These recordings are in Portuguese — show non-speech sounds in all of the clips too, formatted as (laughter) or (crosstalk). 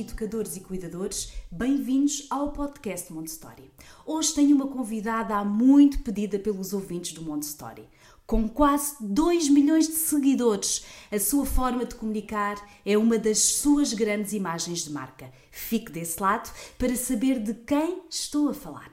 Educadores e cuidadores, bem-vindos ao podcast Montessori. Hoje tenho uma convidada há muito pedida pelos ouvintes do Montessori. Com quase 2 milhões de seguidores, a sua forma de comunicar é uma das suas grandes imagens de marca. Fique desse lado para saber de quem estou a falar.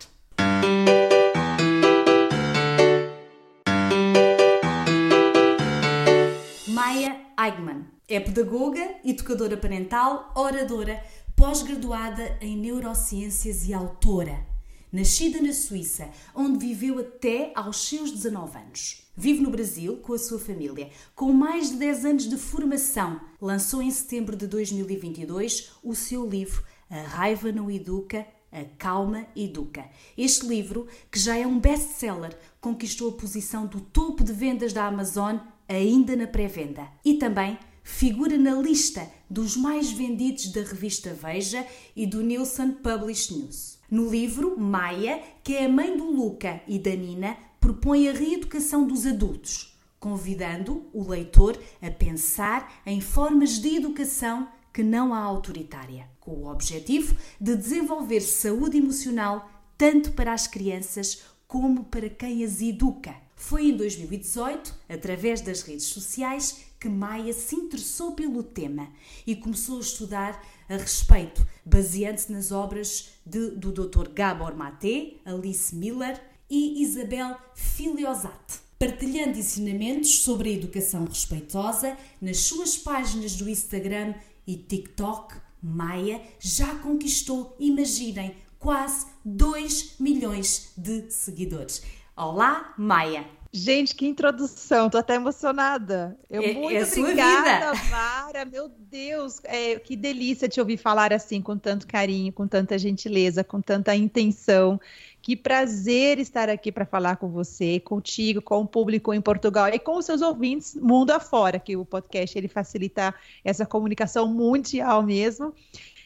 Maya Eigman é pedagoga, educadora parental, oradora, pós-graduada em neurociências e autora. Nascida na Suíça, onde viveu até aos seus 19 anos. Vive no Brasil com a sua família. Com mais de 10 anos de formação, lançou em setembro de 2022 o seu livro A Raiva Não Educa, a Calma Educa. Este livro, que já é um best-seller, conquistou a posição do topo de vendas da Amazon ainda na pré-venda. E também figura na lista dos mais vendidos da revista Veja e do Nielsen Publish News. No livro, Maia, que é a mãe do Luca e da Nina, propõe a reeducação dos adultos, convidando o leitor a pensar em formas de educação que não há autoritária, com o objetivo de desenvolver saúde emocional tanto para as crianças como para quem as educa. Foi em 2018, através das redes sociais, que Maia se interessou pelo tema e começou a estudar a respeito, baseando-se nas obras de, do Dr. Gabor Maté, Alice Miller e Isabel Filiosat, partilhando ensinamentos sobre a educação respeitosa nas suas páginas do Instagram e TikTok. Maia já conquistou, imaginem, quase 2 milhões de seguidores. Olá, Maia! Gente, que introdução, tô até emocionada. Eu é, muito é obrigada, Mara. Meu Deus, é, que delícia te ouvir falar assim com tanto carinho, com tanta gentileza, com tanta intenção. Que prazer estar aqui para falar com você, contigo, com o público em Portugal e com os seus ouvintes mundo afora, que o podcast ele facilita essa comunicação mundial mesmo.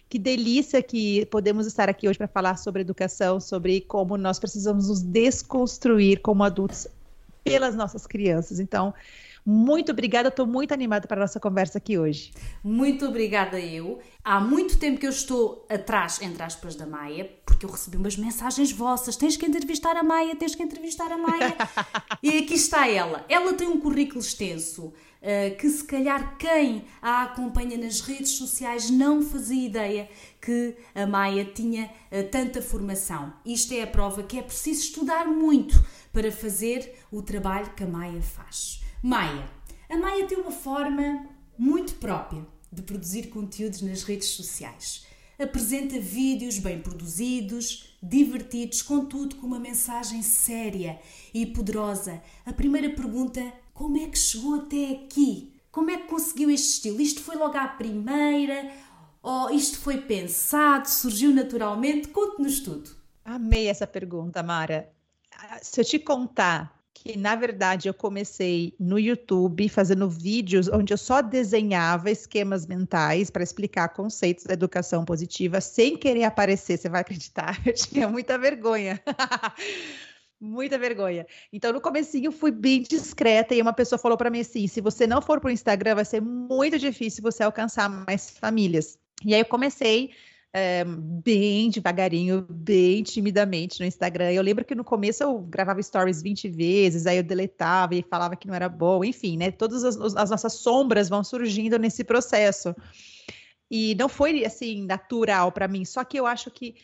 Que delícia que podemos estar aqui hoje para falar sobre educação, sobre como nós precisamos nos desconstruir como adultos pelas nossas crianças. Então, muito obrigada, estou muito animada para a nossa conversa aqui hoje. Muito obrigada eu. Há muito tempo que eu estou atrás, entre aspas, da Maia, porque eu recebi umas mensagens vossas. Tens que entrevistar a Maia, tens que entrevistar a Maia. (laughs) e aqui está ela. Ela tem um currículo extenso. Uh, que se calhar quem a acompanha nas redes sociais não fazia ideia que a Maia tinha uh, tanta formação. Isto é a prova que é preciso estudar muito para fazer o trabalho que a Maia faz. Maia. A Maia tem uma forma muito própria de produzir conteúdos nas redes sociais. Apresenta vídeos bem produzidos, divertidos, contudo com uma mensagem séria e poderosa. A primeira pergunta: como é que chegou até aqui? Como é que conseguiu este estilo? Isto foi logo à primeira? Ou isto foi pensado, surgiu naturalmente? Conte-nos tudo. Amei essa pergunta, Mara se eu te contar que na verdade eu comecei no YouTube fazendo vídeos onde eu só desenhava esquemas mentais para explicar conceitos da educação positiva sem querer aparecer, você vai acreditar? (laughs) Eu tinha muita vergonha. (laughs) muita vergonha. Então no comecinho eu fui bem discreta e uma pessoa falou para mim assim: "Se você não for para o Instagram, vai ser muito difícil você alcançar mais famílias". E aí eu comecei é, bem devagarinho, bem timidamente no Instagram. Eu lembro que no começo eu gravava stories 20 vezes, aí eu deletava e falava que não era bom, enfim, né? Todas as, as nossas sombras vão surgindo nesse processo. E não foi assim natural para mim, só que eu acho que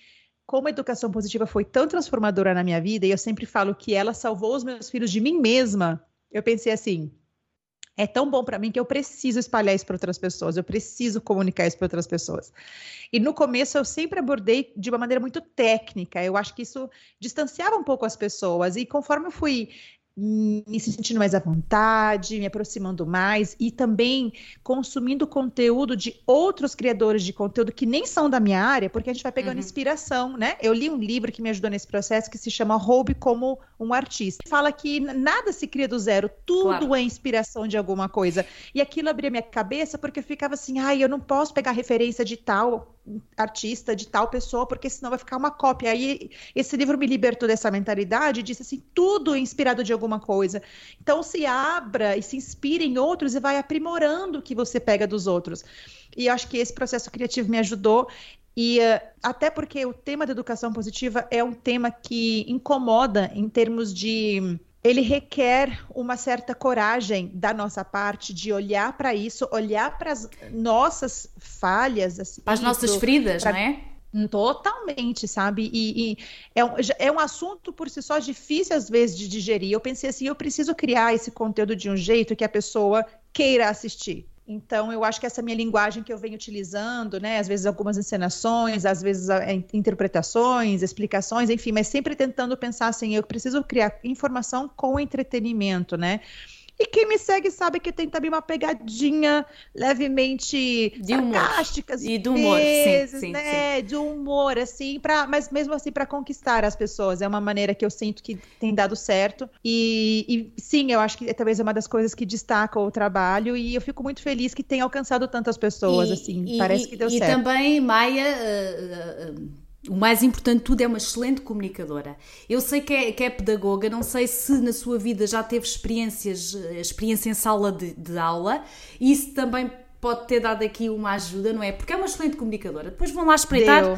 como a educação positiva foi tão transformadora na minha vida, e eu sempre falo que ela salvou os meus filhos de mim mesma, eu pensei assim: é tão bom para mim que eu preciso espalhar isso para outras pessoas, eu preciso comunicar isso para outras pessoas. E no começo eu sempre abordei de uma maneira muito técnica, eu acho que isso distanciava um pouco as pessoas, e conforme eu fui me sentindo mais à vontade, me aproximando mais e também consumindo conteúdo de outros criadores de conteúdo que nem são da minha área, porque a gente vai pegando uhum. inspiração, né? Eu li um livro que me ajudou nesse processo que se chama Roube como um artista. Fala que nada se cria do zero, tudo claro. é inspiração de alguma coisa. E aquilo abria minha cabeça porque eu ficava assim, ai, eu não posso pegar referência de tal artista, de tal pessoa, porque senão vai ficar uma cópia. Aí esse livro me libertou dessa mentalidade disse assim, tudo inspirado de alguma coisa. Então se abra e se inspire em outros e vai aprimorando o que você pega dos outros. E acho que esse processo criativo me ajudou e uh, até porque o tema da educação positiva é um tema que incomoda em termos de ele requer uma certa coragem da nossa parte de olhar para isso, olhar para as nossas falhas, assim, as nossas feridas, pra... né? Totalmente, sabe? E, e, é, um, é um assunto por si só difícil às vezes de digerir. Eu pensei assim, eu preciso criar esse conteúdo de um jeito que a pessoa queira assistir. Então, eu acho que essa minha linguagem que eu venho utilizando, né, às vezes algumas encenações, às vezes interpretações, explicações, enfim, mas sempre tentando pensar assim, eu preciso criar informação com entretenimento, né? E quem me segue sabe que tem também uma pegadinha levemente de sarcástica e do humor, vezes, sim, sim, né? Sim. De humor, assim, para, mas mesmo assim para conquistar as pessoas. É uma maneira que eu sinto que tem dado certo. E, e sim, eu acho que talvez é uma das coisas que destaca o trabalho e eu fico muito feliz que tenha alcançado tantas pessoas, e, assim. E, parece que deu e certo. E também, Maia. Uh, uh, o mais importante de tudo é uma excelente comunicadora. Eu sei que é, que é pedagoga, não sei se na sua vida já teve experiências, eh, experiência em sala de, de aula, e isso também pode ter dado aqui uma ajuda, não é? Porque é uma excelente comunicadora. Depois vão lá espreitar. Deu.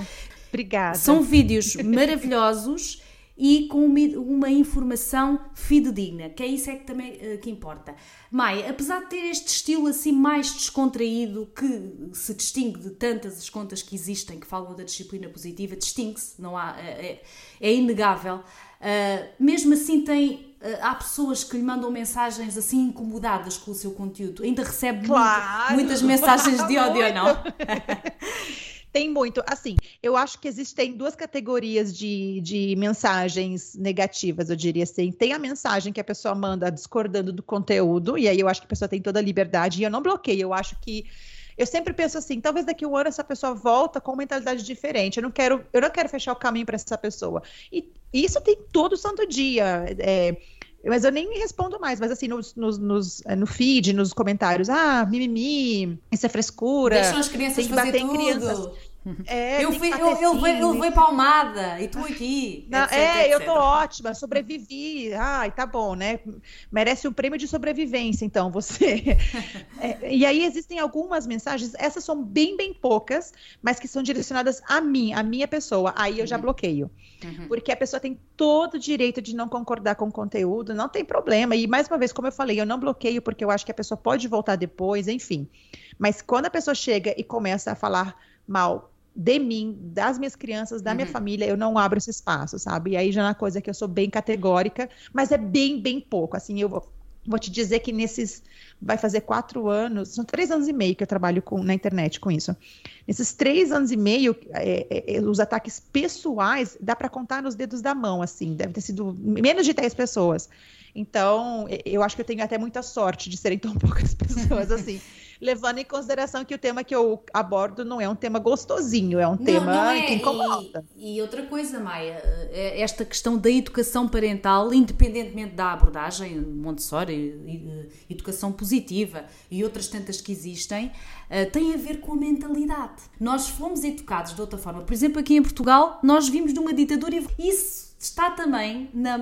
Obrigada. São vídeos maravilhosos e com uma, informação fidedigna, que é isso é que também uh, que importa. Maia, apesar de ter este estilo assim mais descontraído, que se distingue de tantas as contas que existem que falam da disciplina positiva, distingue-se, não há, é, é inegável. Uh, mesmo assim tem uh, há pessoas que lhe mandam mensagens assim incomodadas com o seu conteúdo. Ainda recebe claro. muito, muitas mensagens de ódio, não? (laughs) Tem muito. Assim, eu acho que existem duas categorias de, de mensagens negativas, eu diria assim. Tem a mensagem que a pessoa manda discordando do conteúdo, e aí eu acho que a pessoa tem toda a liberdade, e eu não bloqueio. Eu acho que eu sempre penso assim, talvez daqui a um ano essa pessoa volta com uma mentalidade diferente. Eu não quero, eu não quero fechar o caminho para essa pessoa. E isso tem todo santo dia. É, mas eu nem respondo mais, mas assim, nos, nos, nos, no feed, nos comentários, ah, mimimi, isso é frescura. Deixam as crianças tem que fazer tudo. Crianças. É, eu, fui, eu, eu, levei, eu levei palmada e tu aqui. Não, etc, é, etc. eu tô ótima, sobrevivi. Ai, tá bom, né? Merece um prêmio de sobrevivência, então, você. (laughs) é, e aí existem algumas mensagens, essas são bem, bem poucas, mas que são direcionadas a mim, a minha pessoa. Aí eu uhum. já bloqueio. Uhum. Porque a pessoa tem todo o direito de não concordar com o conteúdo, não tem problema. E mais uma vez, como eu falei, eu não bloqueio porque eu acho que a pessoa pode voltar depois, enfim. Mas quando a pessoa chega e começa a falar mal de mim, das minhas crianças, da uhum. minha família, eu não abro esse espaço, sabe? E aí já é uma coisa que eu sou bem categórica, mas é bem, bem pouco. Assim, eu vou, vou te dizer que nesses. Vai fazer quatro anos, são três anos e meio que eu trabalho com, na internet com isso. Nesses três anos e meio, é, é, é os ataques pessoais, dá para contar nos dedos da mão, assim, deve ter sido menos de 10 pessoas. Então, eu acho que eu tenho até muita sorte de serem tão (laughs) poucas pessoas assim levando em consideração que o tema que eu abordo não é um tema gostosinho, é um não, tema não é. que incomoda. E, e, outra coisa, Maia, é esta questão da educação parental, independentemente da abordagem, Montessori, educação positiva e outras tantas que existem, eh, tem a ver com a mentalidade. Nós fomos educados de outra forma. Por exemplo, aqui em Portugal, nós vimos de uma ditadura e isso está também na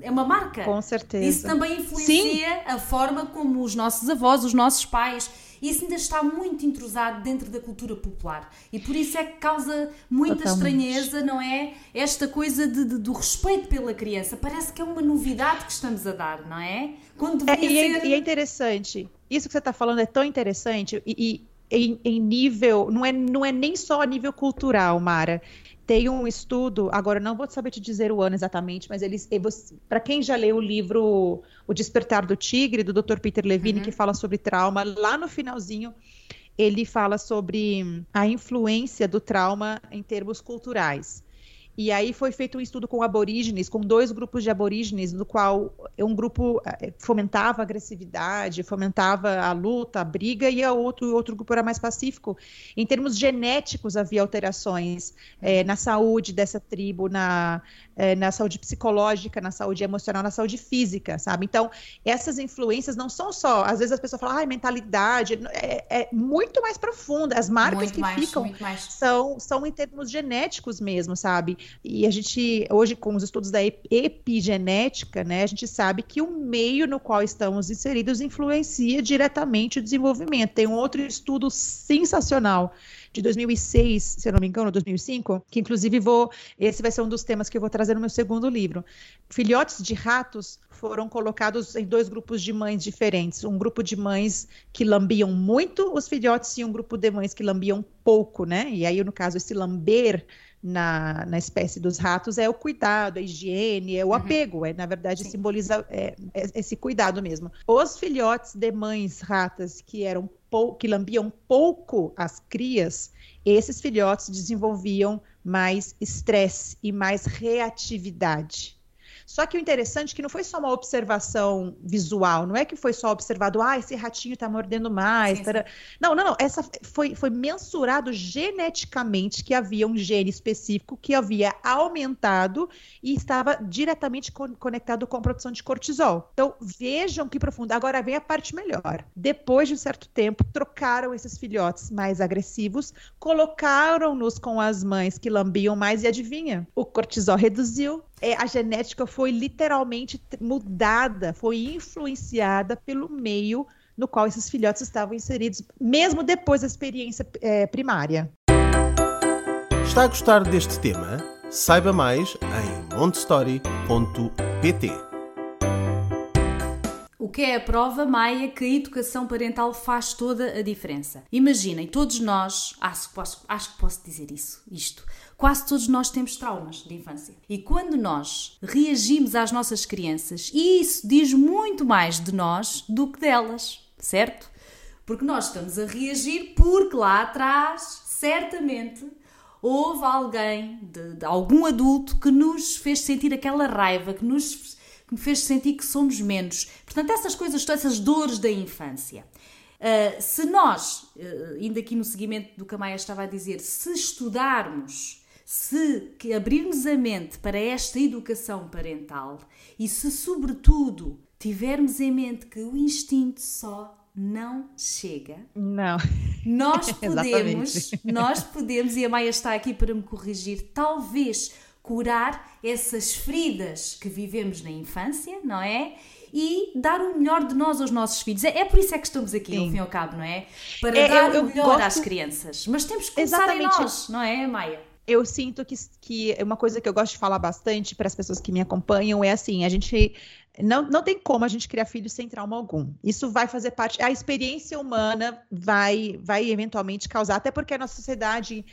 é uma marca. Com certeza. Isso também influencia Sim. a forma como os nossos avós, os nossos pais isso ainda está muito intrusado dentro da cultura popular. E por isso é que causa muita estranheza, não é? Esta coisa de, de, do respeito pela criança. Parece que é uma novidade que estamos a dar, não é? Quando é, e, é, ser... e, é, interessante. Isso que você está falando é tão interessante e, e em, em, nível. Não é, não é nem só a nível cultural, Mara. Tem um estudo, agora não vou saber te dizer o ano exatamente, mas eles, para quem já leu o livro O Despertar do Tigre, do Dr. Peter Levine, uhum. que fala sobre trauma, lá no finalzinho ele fala sobre a influência do trauma em termos culturais. E aí foi feito um estudo com aborígenes, com dois grupos de aborígenes, no qual um grupo eh, fomentava a agressividade, fomentava a luta, a briga, e o outro, outro grupo era mais pacífico. Em termos genéticos, havia alterações é, na saúde dessa tribo, na, é, na saúde psicológica, na saúde emocional, na saúde física, sabe? Então, essas influências não são só, às vezes as pessoas falam, ah, mentalidade, é, é muito mais profunda. As marcas muito que mais, ficam são, são em termos genéticos mesmo, sabe? E a gente, hoje, com os estudos da epigenética, né, a gente sabe que o meio no qual estamos inseridos influencia diretamente o desenvolvimento. Tem um outro estudo sensacional de 2006, se eu não me engano, 2005, que inclusive vou, esse vai ser um dos temas que eu vou trazer no meu segundo livro. Filhotes de ratos foram colocados em dois grupos de mães diferentes, um grupo de mães que lambiam muito os filhotes e um grupo de mães que lambiam pouco, né? E aí, no caso, esse lamber na, na espécie dos ratos é o cuidado, a higiene, é o uhum. apego, é na verdade Sim. simboliza é, é, esse cuidado mesmo. Os filhotes de mães ratas que eram que lambiam pouco as crias, esses filhotes desenvolviam mais estresse e mais reatividade. Só que o interessante é que não foi só uma observação visual, não é que foi só observado, ah, esse ratinho está mordendo mais. Sim, sim. Não, não, não. Essa foi, foi mensurado geneticamente que havia um gene específico que havia aumentado e estava diretamente co conectado com a produção de cortisol. Então, vejam que profundo. Agora vem a parte melhor. Depois de um certo tempo, trocaram esses filhotes mais agressivos, colocaram-nos com as mães que lambiam mais e adivinha? O cortisol reduziu, é, a genética foi literalmente mudada, foi influenciada pelo meio no qual esses filhotes estavam inseridos, mesmo depois da experiência é, primária. Está a gostar deste tema? Saiba mais em montestory.pt. Que é a prova, Maia, que a educação parental faz toda a diferença? Imaginem, todos nós, acho, posso, acho que posso dizer isso, isto, Quase todos nós temos traumas de infância. E quando nós reagimos às nossas crianças, isso diz muito mais de nós do que delas, certo? Porque nós estamos a reagir porque lá atrás, certamente, houve alguém, de, de algum adulto, que nos fez sentir aquela raiva, que nos que me fez sentir que somos menos. Portanto, essas coisas, todas essas dores da infância. Uh, se nós, uh, ainda aqui no seguimento do que a Maia estava a dizer, se estudarmos se abrirmos a mente para esta educação parental e se, sobretudo, tivermos em mente que o instinto só não chega. Não. Nós (laughs) podemos, nós podemos, e a Maia está aqui para me corrigir, talvez curar essas feridas que vivemos na infância, não é? E dar o melhor de nós aos nossos filhos. É, é por isso é que estamos aqui, Sim. ao fim e ao cabo, não é? Para é, dar eu, eu o melhor gosto... às crianças. Mas temos que começar Exatamente. em nós, não é, Maia? eu sinto que, que uma coisa que eu gosto de falar bastante para as pessoas que me acompanham é assim: a gente não, não tem como a gente criar filhos sem trauma algum. Isso vai fazer parte. A experiência humana vai, vai eventualmente causar, até porque a nossa sociedade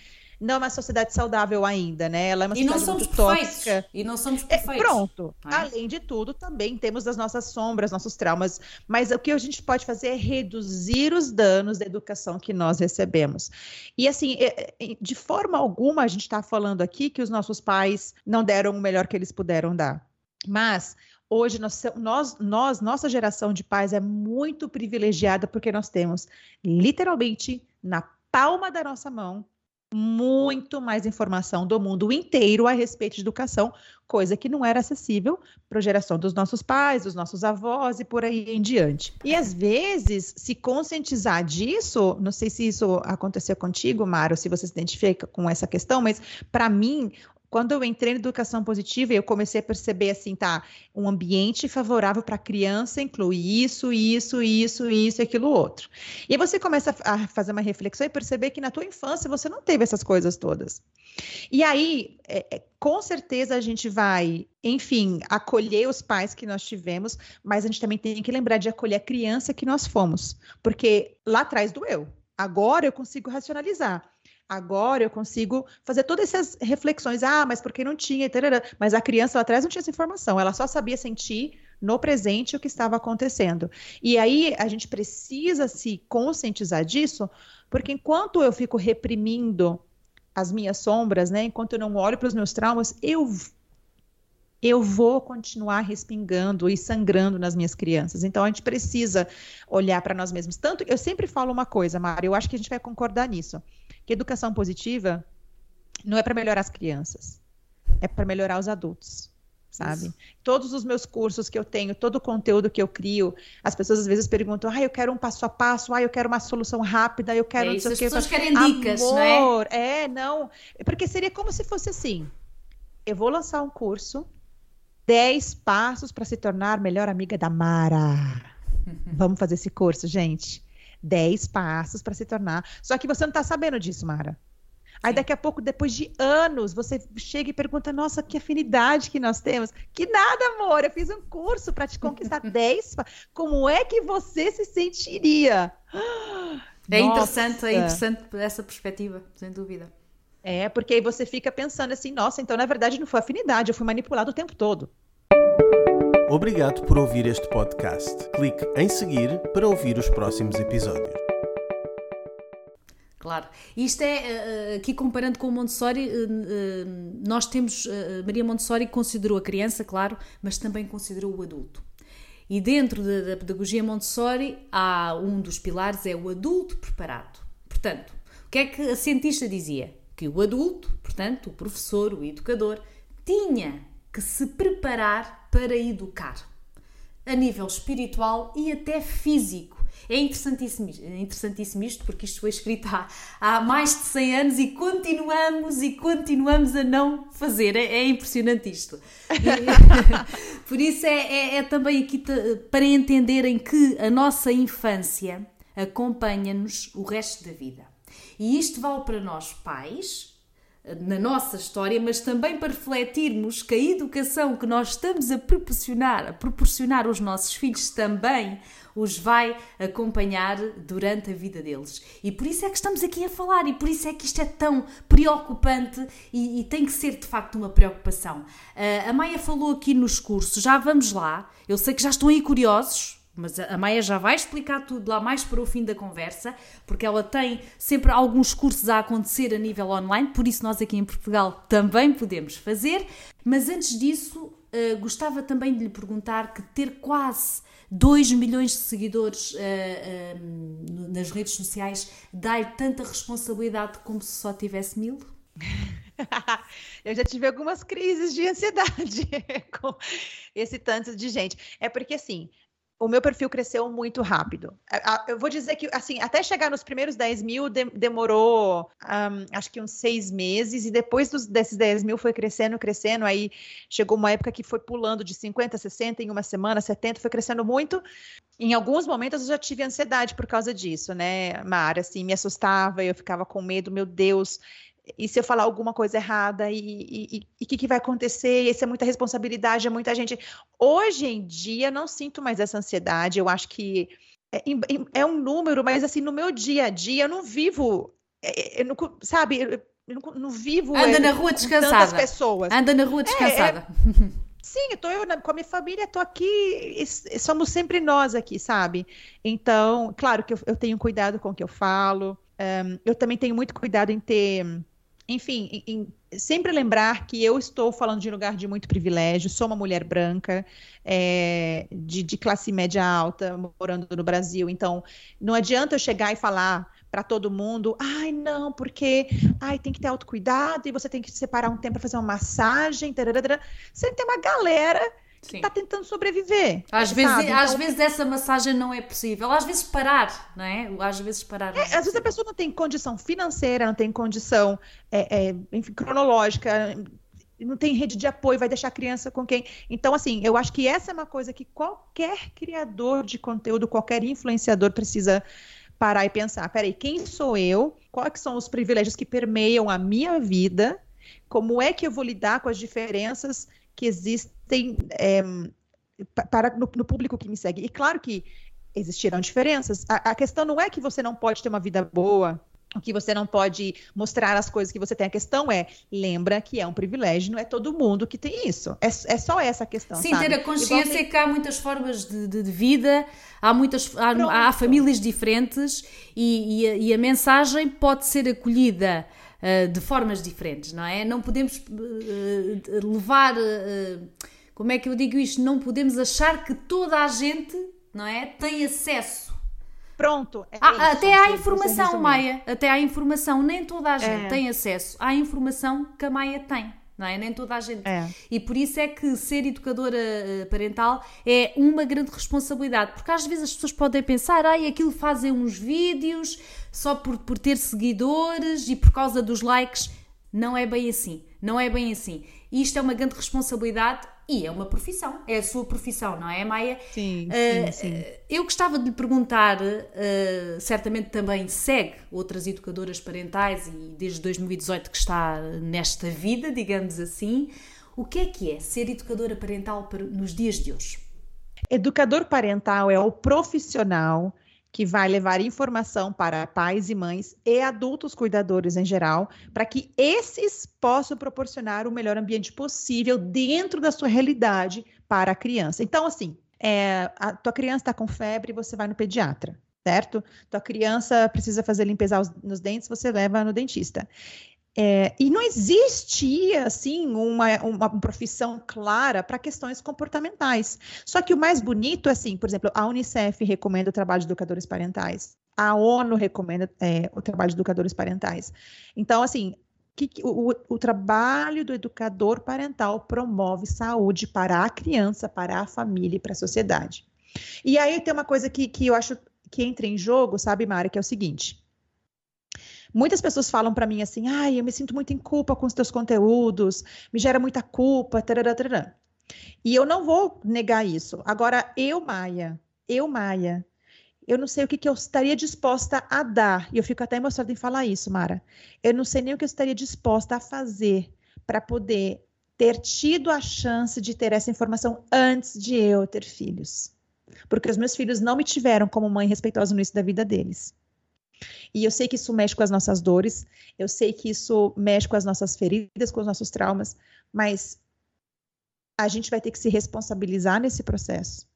não é uma sociedade saudável ainda, né? Ela é uma e sociedade não somos tóxica. E não somos é, perfeitos. É, pronto. É? Além de tudo, também temos as nossas sombras, nossos traumas. Mas o que a gente pode fazer é reduzir os danos da educação que nós recebemos. E assim, é, é, de forma alguma, a gente está falando aqui que os nossos pais não deram o melhor que eles puderam dar. Mas hoje nós, nós, nós, nossa geração de pais é muito privilegiada porque nós temos literalmente na palma da nossa mão muito mais informação do mundo inteiro a respeito de educação, coisa que não era acessível para a geração dos nossos pais, dos nossos avós e por aí em diante. E às vezes, se conscientizar disso, não sei se isso aconteceu contigo, Mara, ou se você se identifica com essa questão, mas para mim, quando eu entrei na educação positiva, eu comecei a perceber assim, tá, um ambiente favorável para a criança inclui isso, isso, isso, isso e aquilo outro. E aí você começa a fazer uma reflexão e perceber que na tua infância você não teve essas coisas todas. E aí, é, é, com certeza a gente vai, enfim, acolher os pais que nós tivemos, mas a gente também tem que lembrar de acolher a criança que nós fomos, porque lá atrás doeu. Agora eu consigo racionalizar. Agora eu consigo fazer todas essas reflexões. Ah, mas porque não tinha? Tarará. Mas a criança lá atrás não tinha essa informação. Ela só sabia sentir no presente o que estava acontecendo. E aí a gente precisa se conscientizar disso, porque enquanto eu fico reprimindo as minhas sombras, né? Enquanto eu não olho para os meus traumas, eu eu vou continuar respingando e sangrando nas minhas crianças. Então a gente precisa olhar para nós mesmos. Tanto eu sempre falo uma coisa, Mário, eu acho que a gente vai concordar nisso, que educação positiva não é para melhorar as crianças, é para melhorar os adultos. Sabe? Isso. Todos os meus cursos que eu tenho, todo o conteúdo que eu crio, as pessoas às vezes perguntam: ah, eu quero um passo a passo, ah, eu quero uma solução rápida, eu quero. É isso, as que. pessoas querem dicas, Amor, né? É, não. Porque seria como se fosse assim: eu vou lançar um curso, 10 passos para se tornar melhor amiga da Mara. (laughs) Vamos fazer esse curso, gente. 10 passos para se tornar. Só que você não está sabendo disso, Mara. Aí daqui a pouco, depois de anos, você chega e pergunta: Nossa, que afinidade que nós temos. Que nada, amor, eu fiz um curso para te conquistar (laughs) 10. Como é que você se sentiria? É interessante, é interessante essa perspectiva, sem dúvida. É, porque aí você fica pensando assim: Nossa, então na verdade não foi afinidade, eu fui manipulado o tempo todo. Obrigado por ouvir este podcast. Clique em seguir para ouvir os próximos episódios. Claro. Isto é, eh, eh, aqui comparando com o Montessori, eh, nós temos, Maria Montessori considerou a criança, claro, mas também considerou o adulto. E dentro da, da pedagogia Montessori, há um dos pilares, é o adulto preparado. Portanto, o que é que a cientista dizia? Que o adulto, portanto, o professor, o educador, tinha que se preparar para educar, a nível espiritual e até físico é interessantíssimo, é interessantíssimo isto, porque isto foi escrito há, há mais de 100 anos e continuamos e continuamos a não fazer. É, é impressionante isto. E, (laughs) por isso é, é, é também aqui para entenderem que a nossa infância acompanha-nos o resto da vida. E isto vale para nós pais, na nossa história, mas também para refletirmos que a educação que nós estamos a proporcionar, a proporcionar aos nossos filhos também os vai acompanhar durante a vida deles. E por isso é que estamos aqui a falar e por isso é que isto é tão preocupante e, e tem que ser de facto uma preocupação. Uh, a Maia falou aqui nos cursos, já vamos lá. Eu sei que já estão aí curiosos, mas a Maia já vai explicar tudo lá mais para o fim da conversa, porque ela tem sempre alguns cursos a acontecer a nível online, por isso nós aqui em Portugal também podemos fazer. Mas antes disso, uh, gostava também de lhe perguntar que ter quase 2 milhões de seguidores uh, uh, nas redes sociais dá-lhe tanta responsabilidade como se só tivesse mil? (laughs) Eu já tive algumas crises de ansiedade (laughs) com esse tanto de gente. É porque assim, o meu perfil cresceu muito rápido. Eu vou dizer que, assim, até chegar nos primeiros 10 mil demorou, um, acho que uns seis meses, e depois dos, desses 10 mil foi crescendo, crescendo, aí chegou uma época que foi pulando de 50, 60 em uma semana, 70, foi crescendo muito. Em alguns momentos eu já tive ansiedade por causa disso, né, Mara? Assim, me assustava, eu ficava com medo, meu Deus, e se eu falar alguma coisa errada e o que, que, vai acontecer? Isso é muita responsabilidade, é muita gente. Hoje em dia não sinto mais essa ansiedade. Eu acho que é, é um número, mas assim no meu dia a dia eu não vivo, é, é, eu não, sabe? Eu não, não vivo. Anda na rua descansada. pessoas. Anda na rua descansada. Sim, eu tô eu com a minha família, tô aqui, somos sempre nós aqui, sabe? Então, claro que eu, eu tenho cuidado com o que eu falo. Um, eu também tenho muito cuidado em ter enfim, em, sempre lembrar que eu estou falando de um lugar de muito privilégio, sou uma mulher branca, é, de, de, classe média alta, morando no Brasil. Então, não adianta eu chegar e falar para todo mundo, ai, não, porque ai, tem que ter autocuidado e você tem que separar um tempo para fazer uma massagem. Tararara. Você tem uma galera que está tentando sobreviver. Às, vezes, então, às vezes essa massagem não é possível. Às vezes parar, não é? Às vezes parar. É, é às vezes a pessoa não tem condição financeira, não tem condição é, é, enfim, cronológica, não tem rede de apoio, vai deixar a criança com quem. Então, assim, eu acho que essa é uma coisa que qualquer criador de conteúdo, qualquer influenciador precisa parar e pensar. Peraí, quem sou eu? Quais são os privilégios que permeiam a minha vida? Como é que eu vou lidar com as diferenças que existem é, para no, no, público que me segue. E claro que existirão diferenças. A, a, questão não é que você não pode ter uma vida boa, que você não pode mostrar as coisas que você tem. A questão é, lembra que é um privilégio, não é todo mundo que tem isso. É, é só essa questão. Sim, sabe? ter a consciência tem... que há muitas formas de, de, de vida, há muitas há, há famílias diferentes e, e, a, e, a, mensagem pode ser acolhida de formas diferentes, não é? Não podemos uh, levar. Uh, como é que eu digo isto? Não podemos achar que toda a gente, não é? Tem acesso. Pronto. É ah, isso, até há informação, Maia. Até há informação. Nem toda a gente é. tem acesso à informação que a Maia tem não é? Nem toda a gente. É. E por isso é que ser educadora eh, parental é uma grande responsabilidade, porque às vezes as pessoas podem pensar, ai, aquilo fazem uns vídeos só por, por ter seguidores e por causa dos likes. Não é bem assim. Não é bem assim. Isto é uma grande responsabilidade e é uma profissão, é a sua profissão, não é, Maia? Sim, uh, sim, sim. Eu gostava de lhe perguntar, uh, certamente também segue outras educadoras parentais e desde 2018 que está nesta vida, digamos assim. O que é que é ser educadora parental nos dias de hoje? Educador parental é o profissional que vai levar informação para pais e mães e adultos cuidadores em geral, para que esses possam proporcionar o melhor ambiente possível dentro da sua realidade para a criança. Então, assim, é, a tua criança está com febre, você vai no pediatra, certo? Tua criança precisa fazer limpeza nos dentes, você leva no dentista. É, e não existia, assim, uma, uma profissão clara para questões comportamentais. Só que o mais bonito, assim, por exemplo, a Unicef recomenda o trabalho de educadores parentais. A ONU recomenda é, o trabalho de educadores parentais. Então, assim, que, o, o, trabalho do educador parental promove saúde para a criança, para a família e para a sociedade. E aí tem uma coisa que, que eu acho que entra em jogo, sabe, Mari, que é o seguinte. Muitas pessoas falam para mim assim: ai, eu me sinto muito em culpa com os teus conteúdos, me gera muita culpa, tarará, tarará. E eu não vou negar isso. Agora, eu, Maia, eu, Maia, eu não sei o que, que eu estaria disposta a dar. E eu fico até emocionada em falar isso, Mara. Eu não sei nem o que eu estaria disposta a fazer para poder ter tido a chance de ter essa informação antes de eu ter filhos. Porque os meus filhos não me tiveram como mãe respeitosa no início da vida deles. E eu sei que isso mexe com as nossas dores, eu sei que isso mexe com as nossas feridas, com os nossos traumas, mas a gente vai ter que se responsabilizar nesse processo.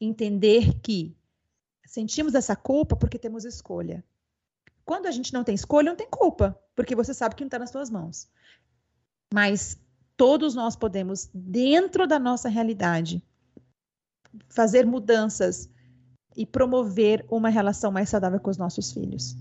Entender que sentimos essa culpa porque temos escolha. Quando a gente não tem escolha, não tem culpa, porque você sabe que não está nas suas mãos. Mas todos nós podemos, dentro da nossa realidade, fazer mudanças e promover uma relação mais saudável com os nossos filhos.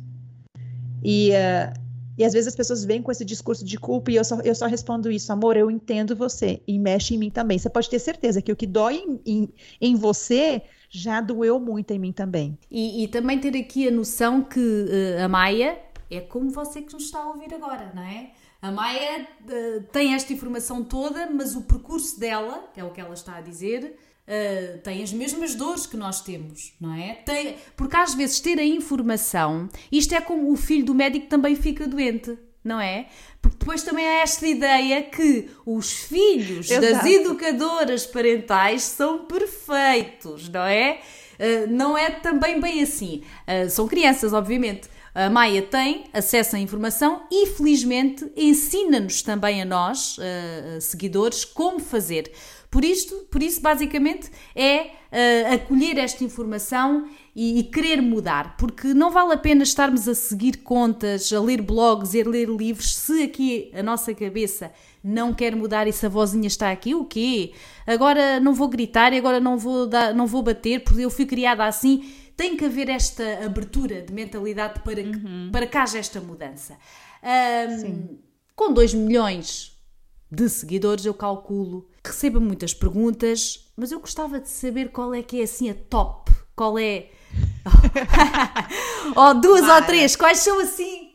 E, uh, e às vezes as pessoas vêm com esse discurso de culpa e eu só, eu só respondo isso, amor, eu entendo você e mexe em mim também. Você pode ter certeza que o que dói em, em, em você já doeu muito em mim também. E, e também ter aqui a noção que uh, a Maia é como você que nos está a ouvir agora, não é? A Maia uh, tem esta informação toda, mas o percurso dela, que é o que ela está a dizer, Uh, tem as mesmas dores que nós temos, não é? Tem, porque às vezes ter a informação, isto é como o filho do médico também fica doente, não é? Porque depois também há esta ideia que os filhos Exato. das educadoras parentais são perfeitos, não é? Uh, não é também bem assim. Uh, são crianças, obviamente. A Maia tem acesso à informação e, felizmente, ensina-nos também a nós, uh, seguidores, como fazer. Por isto, por isso, basicamente, é uh, acolher esta informação e, e, querer mudar, porque não vale a pena estarmos a seguir contas, a ler blogs e a ler livros, se aqui a nossa cabeça não quer mudar e se a vozinha está aqui, o quê? Agora não vou gritar e agora não vou, dar, não vou bater porque eu fui criada assim. Tem que haver esta abertura de mentalidade para que, uhum. para que haja esta mudança. Um, com 2 milhões de seguidores, eu calculo receba muitas perguntas, mas eu gostava de saber qual é que é assim a top, qual é. (laughs) ou duas Para. ou três, quais são assim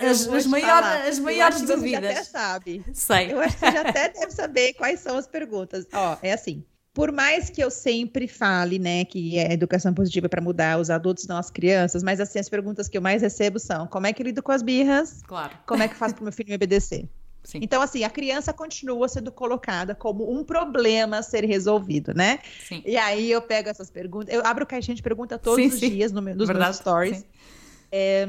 as, as, maior, as maiores dúvidas? Você até sabe. Sei. Eu acho que já até (laughs) deve saber quais são as perguntas. Ó, é assim. Por mais que eu sempre fale, né, que é educação positiva para mudar os adultos, não as crianças, mas assim, as perguntas que eu mais recebo são: como é que eu lido com as birras? Claro. Como é que eu faço para meu filho me obedecer? Sim. Então, assim, a criança continua sendo colocada como um problema a ser resolvido, né? Sim. E aí eu pego essas perguntas, eu abro caixinha de pergunta todos sim, os sim. dias no meu, nos Verdade, meus stories. É,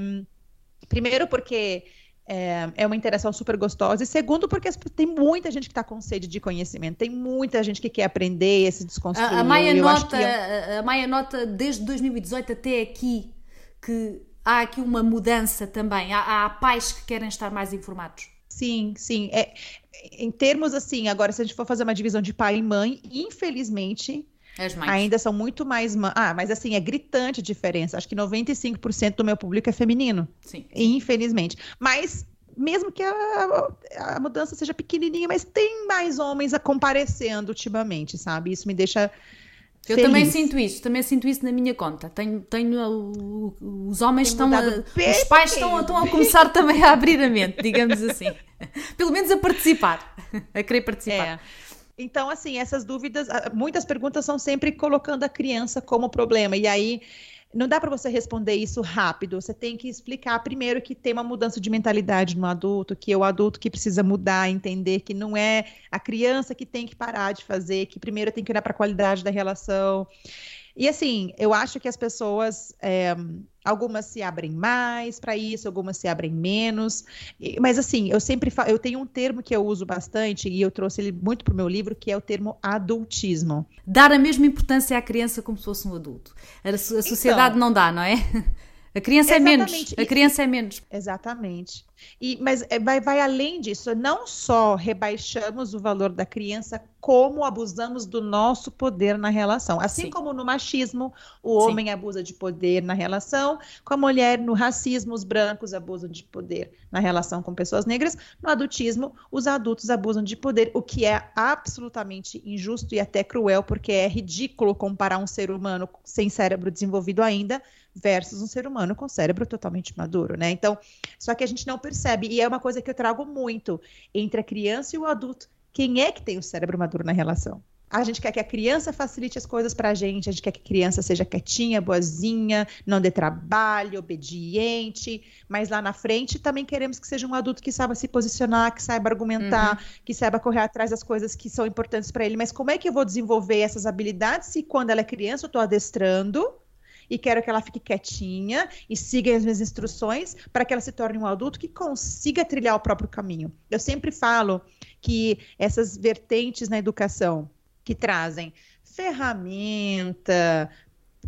primeiro porque é, é, uma interação super gostosa. E segundo, porque tem muita gente que está com sede de conhecimento, tem muita gente que quer aprender esse desconstruir. A, a Maia nota, é... a Maia nota desde 2018 até aqui que há aqui uma mudança também? Há, há pais que querem estar mais informados? Sim, sim. É, em termos assim, agora, se a gente for fazer uma divisão de pai e mãe, infelizmente, ainda são muito mais. Ah, mas assim, é gritante a diferença. Acho que 95% do meu público é feminino. Sim. Infelizmente. Mas mesmo que a, a, mudança seja pequenininha, mas tem mais homens a comparecendo ultimamente, sabe? Isso me deixa eu Feliz. também sinto isso, também sinto isso na minha conta. Tenho, tenho os homens estão a, os pais estão, estão a começar também a abrir a mente, digamos assim. (laughs) Pelo menos a participar, (laughs) a querer participar. É. Então, assim, essas dúvidas, muitas perguntas são sempre colocando a criança como problema. E aí não dá para você responder isso rápido. Você tem que explicar primeiro que tem uma mudança de mentalidade no adulto, que é o adulto que precisa mudar, entender que não é a criança que tem que parar de fazer, que primeiro tem que olhar para a qualidade da relação. E assim, eu acho que as pessoas, é, algumas se abrem mais para isso, algumas se abrem menos. Mas assim, eu sempre falo, eu tenho um termo que eu uso bastante e eu trouxe ele muito para o meu livro, que é o termo adultismo. Dar a mesma importância à criança como se fosse um adulto. A, sociedade então, não dá, não é? A criança é menos. A criança é menos. Exatamente. E, mas é, vai, vai além disso. Não só rebaixamos o valor da criança, como abusamos do nosso poder na relação. Assim Sim. como no machismo, o homem Sim. abusa de poder na relação, com a mulher, no racismo, os brancos abusam de poder na relação com pessoas negras. No adultismo, os adultos abusam de poder, o que é absolutamente injusto e até cruel, porque é ridículo comparar um ser humano sem cérebro desenvolvido ainda versus um ser humano com cérebro totalmente maduro, né? Então, só que a gente não percebe, e é uma coisa que eu trago muito entre a criança e o adulto. Quem é que tem o cérebro maduro na relação? A gente quer que a criança facilite as coisas para a gente, a gente quer que a criança seja quietinha, boazinha, não dê trabalho, obediente, mas lá na frente também queremos que seja um adulto que saiba se posicionar, que saiba argumentar, uhum. que saiba correr atrás das coisas que são importantes para ele. Mas como é que eu vou desenvolver essas habilidades se quando ela é criança eu estou adestrando e quero que ela fique quietinha e siga as minhas instruções para que ela se torne um adulto que consiga trilhar o próprio caminho. Eu sempre falo que essas vertentes na educação que trazem ferramenta,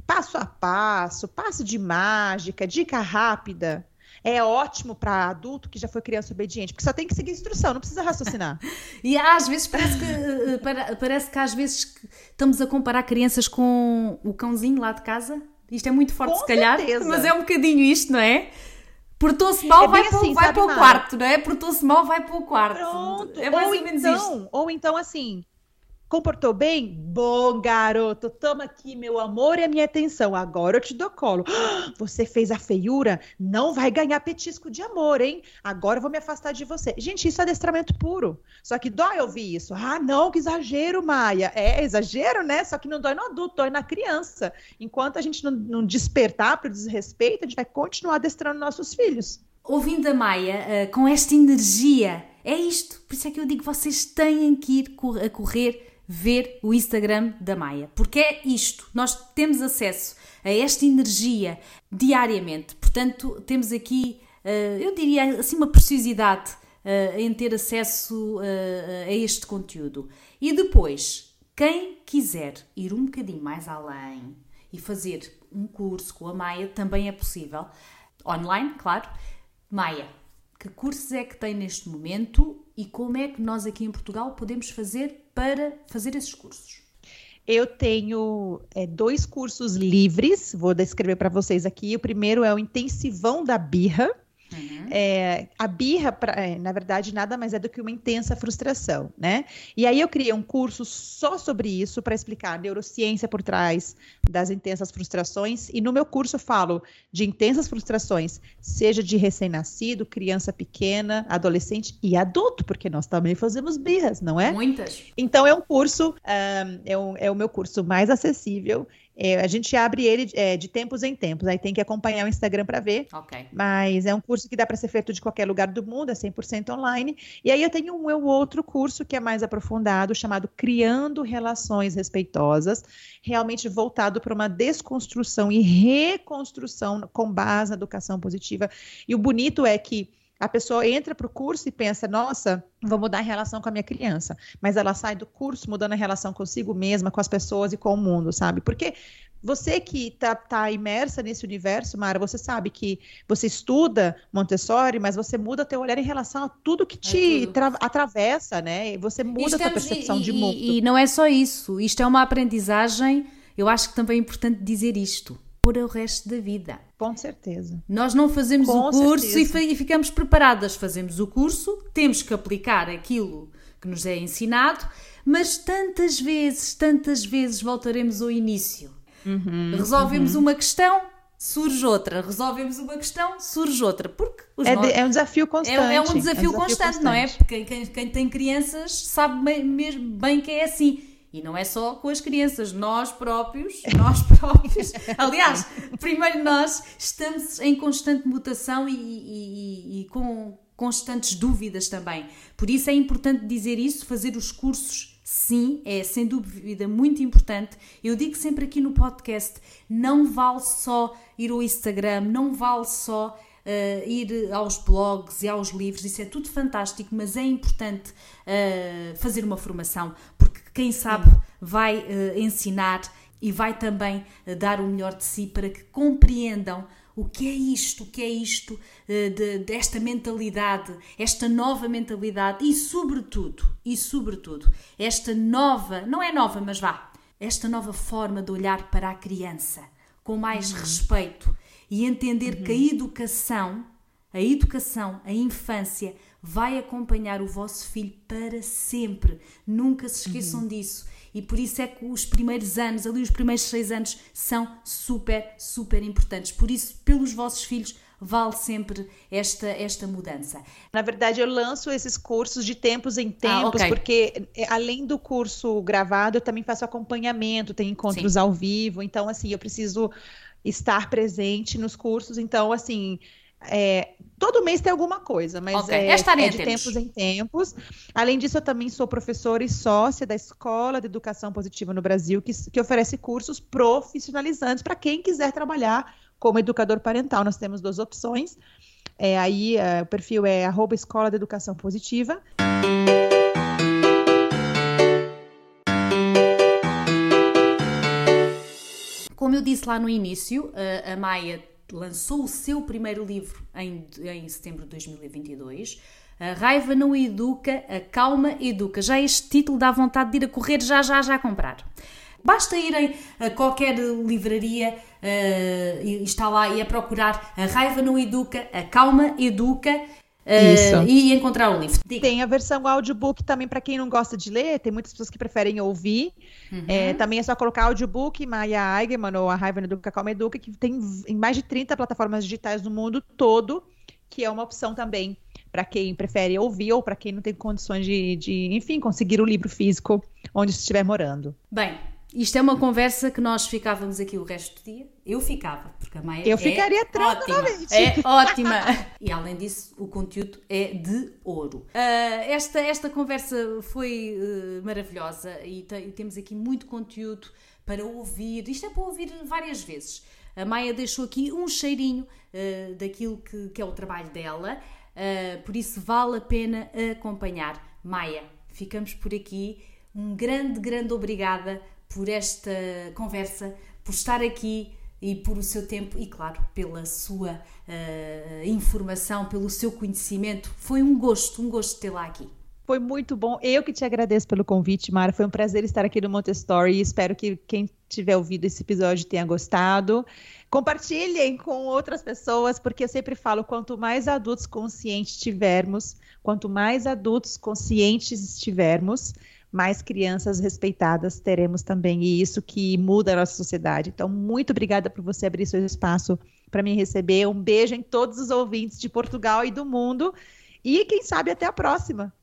passo a passo, passo de mágica, dica rápida, é ótimo para adulto que já foi criança obediente, porque só tem que seguir instrução, não precisa raciocinar. (laughs) e às vezes parece que, eh, parece que às vezes estamos a comparar crianças com o cãozinho lá de casa. Isto é muito forte, Com se calhar, certeza. mas é um bocadinho isto, não é? Portou-se mal, é vai, assim, para, vai para o quarto, não é? Portou-se mal, vai para o quarto. Pronto. É mais ou, ou menos então, isto. Ou então, assim, Comportou bem? Bom, garoto, toma aqui meu amor e a minha atenção. Agora eu te dou colo. (gasps) Você fez a feiura? Não vai ganhar petisco de amor, hein? Agora eu vou me afastar de você. Gente, isso é adestramento puro. Só que dói ouvir isso. Ah, não, que exagero, Maia. É exagero, né? Só que não dói no adulto, dói na criança. Enquanto a gente não, não despertar para o desrespeito, a gente vai continuar adestrando nossos filhos. Ouvindo a Maia, uh, com esta energia, é isto. Por isso é que eu digo, vocês têm que ir a correr ver o Instagram da Maia, porque é isto, nós temos acesso a esta energia diariamente, portanto, temos aqui, eh, eu diria assim, uma preciosidade eh, em ter acesso eh, a este conteúdo. E depois, quem quiser ir um bocadinho mais além e fazer um curso com a Maia, também é possível. Online, claro. Maia, que cursos é que tem neste momento e como é que nós aqui em Portugal podemos fazer para fazer esses cursos? Eu tenho é, dois cursos livres, vou descrever para vocês aqui. O primeiro é o Intensivão da Birra, Uhum. É, a birra, pra, é, na verdade, nada mais é do que uma intensa frustração, né? E aí eu criei um curso só sobre isso para explicar a neurociência por trás das intensas frustrações. E no meu curso eu falo de intensas frustrações, seja de recém-nascido, criança pequena, adolescente e adulto, porque nós também fazemos birras, não é? Muitas. Então é um curso, um, é, um, é o meu curso mais acessível é, a gente abre ele é, de tempos em tempos, aí tem que acompanhar o Instagram para ver. Okay. Mas é um curso que dá para ser feito de qualquer lugar do mundo, é 100% online. E aí eu tenho um, um outro curso que é mais aprofundado, chamado Criando Relações Respeitosas, realmente voltado para uma desconstrução e reconstrução com base na educação positiva. E o bonito é que a pessoa entra para o curso e pensa, nossa, vou mudar a relação com a minha criança. Mas ela sai do curso mudando a relação consigo mesma, com as pessoas e com o mundo, sabe? Porque você que está tá imersa nesse universo, Mara, você sabe que você estuda Montessori, mas você muda teu olhar em relação a tudo que te é tudo. atravessa, né? Você muda a tua percepção e, de mundo. E, e não é só isso. Isto é uma aprendizagem. Eu acho que também é importante dizer isto para o resto da vida. Com certeza. Nós não fazemos Com o curso e, e, ficamos preparadas. Fazemos o curso, temos que aplicar aquilo que nos é ensinado, mas tantas vezes, tantas vezes voltaremos ao início. Uhum, Resolvemos uhum. uma questão, surge outra. Resolvemos uma questão, surge outra. Porque é, de, é, um desafio constante. É, é um, desafio, é um desafio constante, constante, não é? Porque quem, quem tem crianças sabe bem, mesmo bem que é assim. E não é só com as crianças, nós próprios, (laughs) nós próprios. Aliás, primeiro nós estamos em constante mutação e, e, e, com constantes dúvidas também. Por isso é importante dizer isso, fazer os cursos, sim, é sem dúvida muito importante. Eu digo sempre aqui no podcast: não vale só ir ao Instagram, não vale só. Uh, ir aos blogs e aos livros, isso é tudo fantástico, mas é importante uh, fazer uma formação, quem sabe vai uh, ensinar e vai também uh, dar o melhor de si para que compreendam o que é isto, o que é isto uh, de, desta mentalidade, esta nova mentalidade e sobretudo, e sobretudo, esta nova, não é nova, mas vá, esta nova forma de olhar para a criança com mais uhum. respeito e entender uhum. que a uhum. educação, a educação, a infância vai acompanhar o vosso filho para sempre. Nunca se esqueçam uhum. disso. E por isso é que os primeiros anos, ali os primeiros seis anos, são super, super importantes. Por isso, pelos vossos filhos, vale sempre esta, esta mudança. Na verdade, eu lanço esses cursos de tempos em tempos, ah, okay. porque é, além do curso gravado, eu também faço acompanhamento, tem encontros Sim. ao vivo, então assim, eu preciso estar presente nos cursos, então assim, é, todo mês tem alguma coisa, mas okay. é, é, de tempos em tempos. Além disso, eu também sou professora e sócia da Escola de Educação Positiva no Brasil, que, que oferece cursos profissionalizantes para quem quiser trabalhar como educador parental. Nós temos duas opções. É, aí é, o perfil é arroba Escola de Educação Positiva. Como eu disse lá no início, a Maia lançou o seu primeiro livro em, em setembro de 2022. A raiva não educa, a calma educa. Já este título dá vontade de ir a correr já, já, já comprar. Basta irem a qualquer livraria uh, e está lá e a procurar A Raiva Não Educa, A Calma Educa Uh, e encontrar o livro. Diga. Tem a versão audiobook também para quem não gosta de ler, tem muitas pessoas que preferem ouvir. Uhum. É, também é só colocar audiobook, Maya Eigenman ou A Raiva Educa, Calma Educa, que tem em mais de 30 plataformas digitais no mundo todo, que é uma opção também para quem prefere ouvir ou para quem não tem condições de, de, enfim, conseguir o livro físico onde estiver morando. Bem, isto é uma conversa que nós ficávamos aqui o resto do dia. Eu ficava, porque a Maia Eu é ficaria tranquilamente. É ótima. e além disso, o conteúdo é de ouro. Uh, esta, esta conversa foi uh, maravilhosa e, e temos aqui muito conteúdo para ouvir. Isto é para ouvir várias vezes. A Maia deixou aqui um cheirinho uh, daquilo que, que, é o trabalho dela, por isso vale a pena acompanhar. Maia, ficamos por aqui. Um grande, grande obrigada por esta conversa, por estar aqui e por o seu tempo e, claro, pela sua uh, informação, pelo seu conhecimento. Foi um gosto, um gosto tê-la aqui. Foi muito bom. Eu que te agradeço pelo convite, Mara. Foi um prazer estar aqui no Montessori espero que quem tiver ouvido esse episódio tenha gostado. Compartilhem com outras pessoas, porque eu sempre falo: quanto mais adultos conscientes tivermos, quanto mais adultos conscientes estivermos, mais crianças respeitadas teremos também, e isso que muda a nossa sociedade. Então, muito obrigada por você abrir seu espaço para me receber. Um beijo em todos os ouvintes de Portugal e do mundo, e quem sabe até a próxima.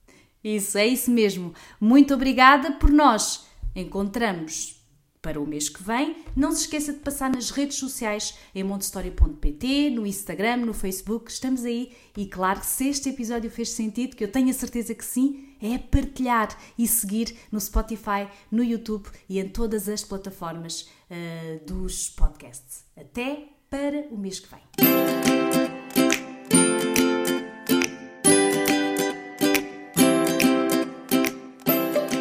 Isso, é isso mesmo. Muito obrigada por nós. Encontramos para o mês que vem. Não se esqueça de passar nas redes sociais em montestory.pt, no Instagram, no Facebook. Estamos aí e claro se este episódio fez sentido, que eu tenho a certeza que sim, é partilhar e seguir no Spotify, no YouTube e em todas as plataformas uh, dos podcasts. Até para o mês que vem.